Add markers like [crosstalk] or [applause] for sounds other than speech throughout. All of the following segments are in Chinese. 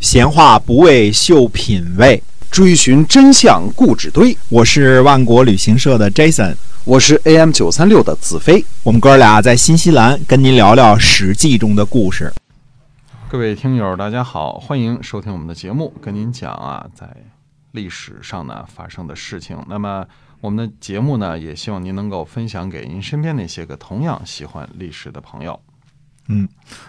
闲话不为秀品味，追寻真相故纸堆。我是万国旅行社的 Jason，我是 AM 九三六的子飞。我们哥俩在新西兰跟您聊聊《史记》中的故事。各位听友，大家好，欢迎收听我们的节目，跟您讲啊，在历史上呢发生的事情。那么我们的节目呢，也希望您能够分享给您身边那些个同样喜欢历史的朋友。嗯，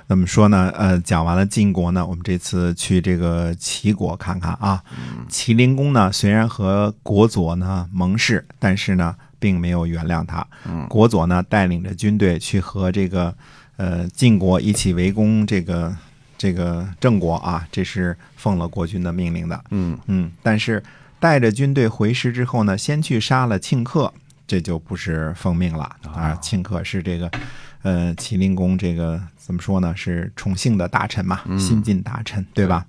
那么说呢，呃，讲完了晋国呢，我们这次去这个齐国看看啊。齐灵公呢，虽然和国佐呢盟誓，但是呢，并没有原谅他。国佐呢，带领着军队去和这个呃晋国一起围攻这个这个郑国啊，这是奉了国君的命令的。嗯嗯，但是带着军队回师之后呢，先去杀了庆克，这就不是奉命了啊。庆可是这个。呃，麒麟公这个怎么说呢？是宠幸的大臣嘛，新晋大臣，对吧？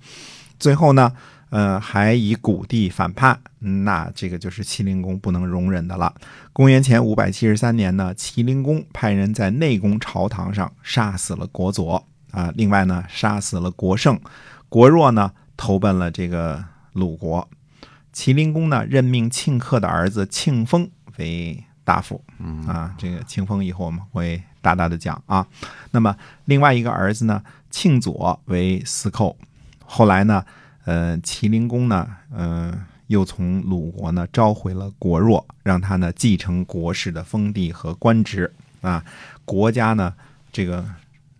最后呢，呃，还以古地反叛，那这个就是麒麟公不能容忍的了。公元前五百七十三年呢，麒麟公派人在内宫朝堂上杀死了国佐啊，另外呢，杀死了国胜，国弱呢投奔了这个鲁国。麒麟公呢，任命庆克的儿子庆封为大夫，啊，这个清风以后我们会。大大的讲啊，那么另外一个儿子呢，庆佐为司寇，后来呢，呃，齐灵公呢，呃，又从鲁国呢召回了国弱，让他呢继承国氏的封地和官职啊。国家呢，这个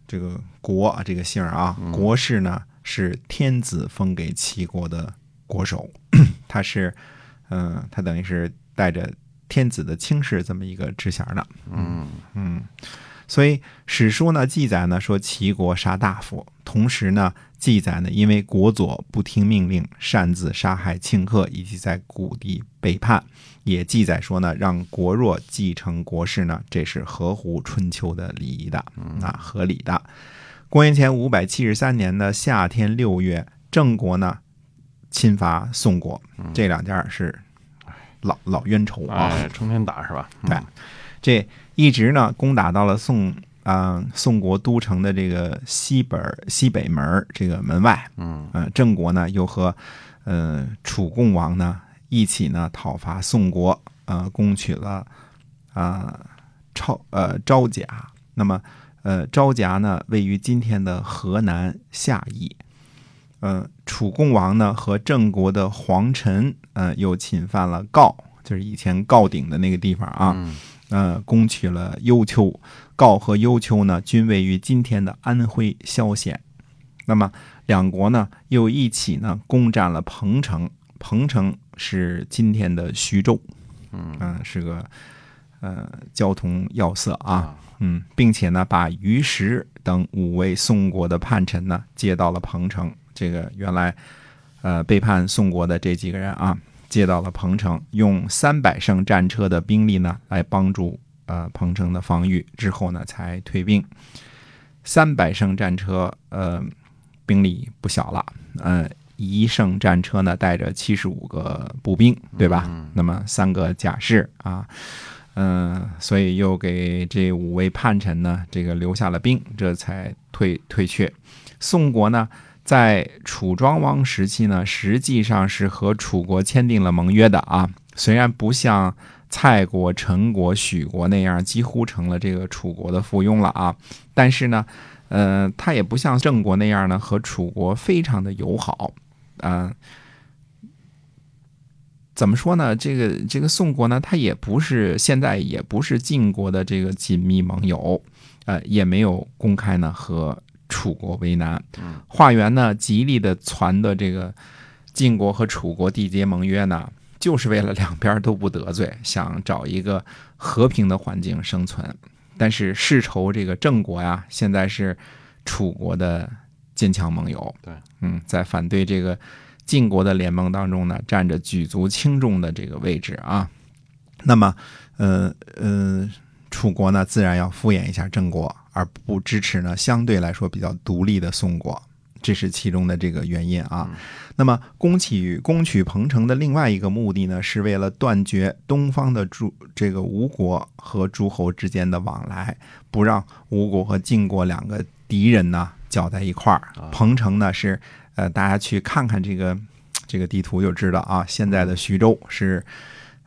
这个国啊，这个姓啊，国氏呢是天子封给齐国的国手，[clears throat] 他是，嗯，他等于是带着天子的卿士这么一个职衔的，嗯嗯。所以史书呢记载呢说齐国杀大夫，同时呢记载呢因为国佐不听命令，擅自杀害庆克，以及在谷地背叛，也记载说呢让国弱继承国事呢，这是合乎春秋的礼仪的，啊合理的。公元前五百七十三年的夏天六月，郑国呢侵伐宋国，这两家是老老冤仇啊，成天打是吧？对，这。一直呢攻打到了宋啊宋国都城的这个西北西北门这个门外，嗯呃郑国呢又和呃楚共王呢一起呢讨伐宋国，呃攻取了啊超呃昭甲。那么呃昭甲呢位于今天的河南夏邑。呃楚共王呢和郑国的皇臣呃又侵犯了郜，就是以前郜鼎的那个地方啊。呃，攻取了幽丘，郜和幽丘呢，均位于今天的安徽萧县。那么两国呢，又一起呢，攻占了彭城。彭城是今天的徐州，嗯，是个呃交通要塞啊，嗯，并且呢，把于石等五位宋国的叛臣呢，接到了彭城。这个原来呃背叛宋国的这几个人啊。借到了彭城，用三百乘战车的兵力呢，来帮助呃彭城的防御，之后呢才退兵。三百乘战车，呃，兵力不小了，呃，一乘战车呢带着七十五个步兵，对吧？那么三个甲士啊，嗯，所以又给这五位叛臣呢，这个留下了兵，这才退退却。宋国呢？在楚庄王时期呢，实际上是和楚国签订了盟约的啊。虽然不像蔡国、陈国、许国那样几乎成了这个楚国的附庸了啊，但是呢，呃，他也不像郑国那样呢，和楚国非常的友好。嗯，怎么说呢？这个这个宋国呢，他也不是现在也不是晋国的这个紧密盟友，呃，也没有公开呢和。楚国为难，华元呢极力的传的这个晋国和楚国缔结盟约呢，就是为了两边都不得罪，[laughs] 想找一个和平的环境生存。但是世仇这个郑国呀，现在是楚国的坚强盟友，对，嗯，在反对这个晋国的联盟当中呢，占着举足轻重的这个位置啊。那么，呃呃，楚国呢，自然要敷衍一下郑国。而不支持呢，相对来说比较独立的宋国，这是其中的这个原因啊。那么攻取攻取彭城的另外一个目的呢，是为了断绝东方的诸这个吴国和诸侯之间的往来，不让吴国和晋国两个敌人呢搅在一块儿。彭城呢是呃，大家去看看这个这个地图就知道啊，现在的徐州是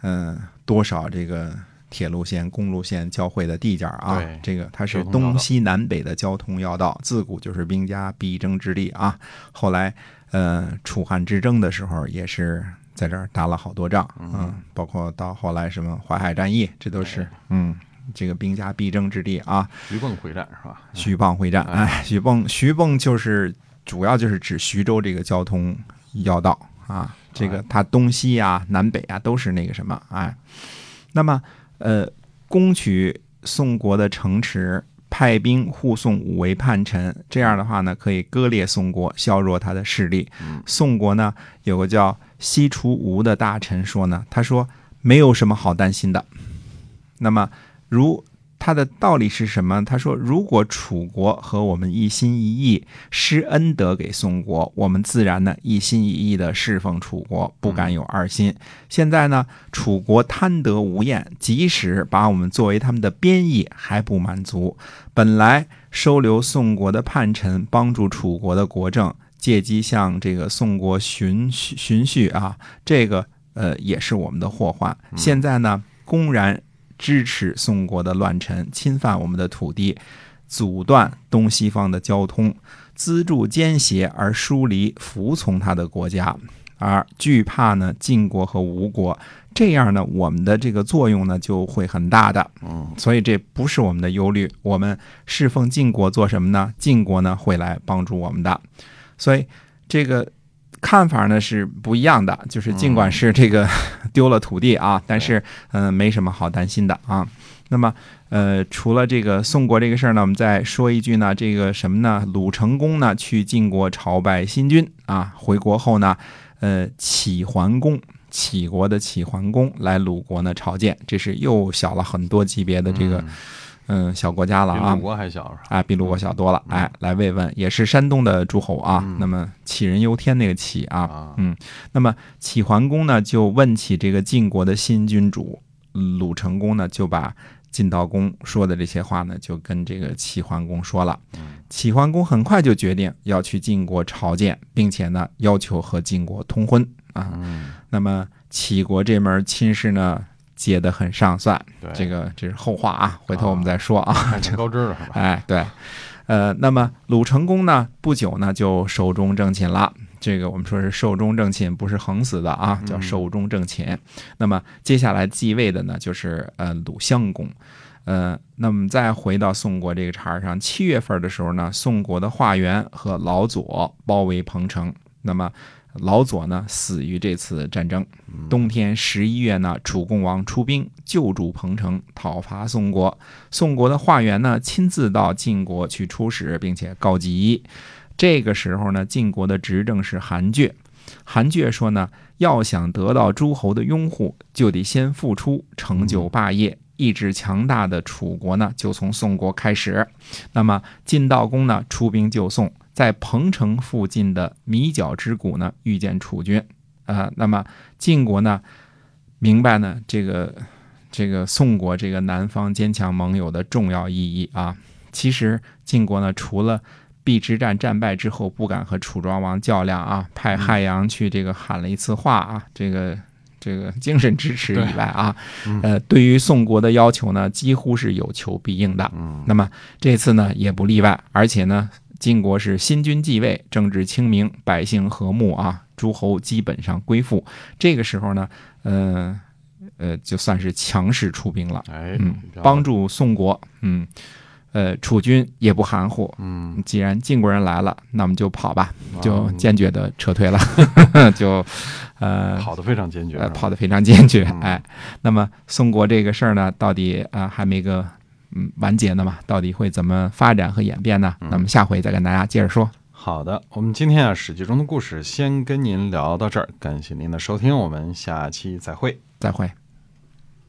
嗯、多少这个铁路线、公路线交汇的地界儿啊？这个它是东西南北的交通要道，自古就是兵家必争之地啊。后来呃，楚汉之争的时候也是。在这儿打了好多仗，嗯，包括到后来什么淮海战役，这都是嗯，这个兵家必争之地啊。徐蚌会战是吧？徐蚌会战，哎，徐蚌，徐蚌就是主要就是指徐州这个交通要道啊，这个它东西啊、南北啊都是那个什么，哎，那么呃，攻取宋国的城池，派兵护送五位叛臣，这样的话呢，可以割裂宋国，削弱他的势力。宋国呢有个叫西除吴的大臣说呢，他说没有什么好担心的。那么如他的道理是什么？他说，如果楚国和我们一心一意施恩德给宋国，我们自然呢一心一意的侍奉楚国，不敢有二心。现在呢，楚国贪得无厌，即使把我们作为他们的边邑还不满足。本来收留宋国的叛臣，帮助楚国的国政，借机向这个宋国寻婿寻婿啊，这个呃也是我们的祸患。现在呢，公然支持宋国的乱臣，侵犯我们的土地，阻断东西方的交通，资助奸邪而疏离服从他的国家，而惧怕呢晋国和吴国，这样呢我们的这个作用呢就会很大的。嗯，所以这不是我们的忧虑。我们侍奉晋国做什么呢？晋国呢会来帮助我们的。所以这个看法呢是不一样的。就是尽管是这个 [laughs] 丢了土地啊，但是嗯、呃没什么好担心的啊。那么呃，除了这个宋国这个事儿呢，我们再说一句呢，这个什么呢？鲁成公呢去晋国朝拜新君啊，回国后呢，呃，齐桓公。齐国的齐桓公来鲁国呢朝见，这是又小了很多级别的这个嗯小国家了啊比鲁。国还小是吧？啊，比鲁国小多了，哎，来慰问，也是山东的诸侯啊。嗯那么杞人忧天那个杞啊，啊，嗯，那么齐桓公呢就问起这个晋国的新君主鲁成公呢，就把晋悼公说的这些话呢，就跟这个齐桓公说了。齐桓公很快就决定要去晋国朝见，并且呢要求和晋国通婚啊。嗯，那么齐国这门亲事呢结得很上算，对，这个这是后话啊，回头我们再说啊。太上高知了是吧？[laughs] 哎，对，呃，那么鲁成公呢，不久呢就寿终正寝了。这个我们说是寿终正寝，不是横死的啊，叫寿终正寝。那么接下来继位的呢，就是呃鲁襄公。呃，那么再回到宋国这个茬儿上，七月份的时候呢，宋国的华元和老左包围彭城。那么老左呢死于这次战争。冬天十一月呢，楚共王出兵救助彭城，讨伐宋国。宋国的华元呢亲自到晋国去出使，并且告急。这个时候呢，晋国的执政是韩厥。韩厥说呢，要想得到诸侯的拥护，就得先付出，成就霸业。意志强大的楚国呢，就从宋国开始。那么晋悼公呢，出兵救宋，在彭城附近的米角之谷呢，遇见楚军。啊、那么晋国呢，明白呢这个这个宋国这个南方坚强盟友的重要意义啊。其实晋国呢，除了邲之战战败之后不敢和楚庄王较量啊，派汉阳去这个喊了一次话啊，这个这个精神支持以外啊，呃，对于宋国的要求呢，几乎是有求必应的。嗯，那么这次呢也不例外，而且呢，晋国是新君继位，政治清明，百姓和睦啊，诸侯基本上归附。这个时候呢，呃呃，就算是强势出兵了，哎，嗯帮助宋国，嗯。呃，楚军也不含糊，嗯，既然晋国人来了，那我们就跑吧，就啊坚决的撤退了，[laughs] 就呃跑得非常坚决，呃，跑得非常坚决嗯。哎，那么宋国这个事儿呢，到底啊、呃还没个嗯完结呢嘛？到底会怎么发展和演变呢？嗯那么下回再跟大家接着说。好的，我们今天啊《史记》中的故事先跟您聊到这儿，感谢您的收听，我们下期再会。再会。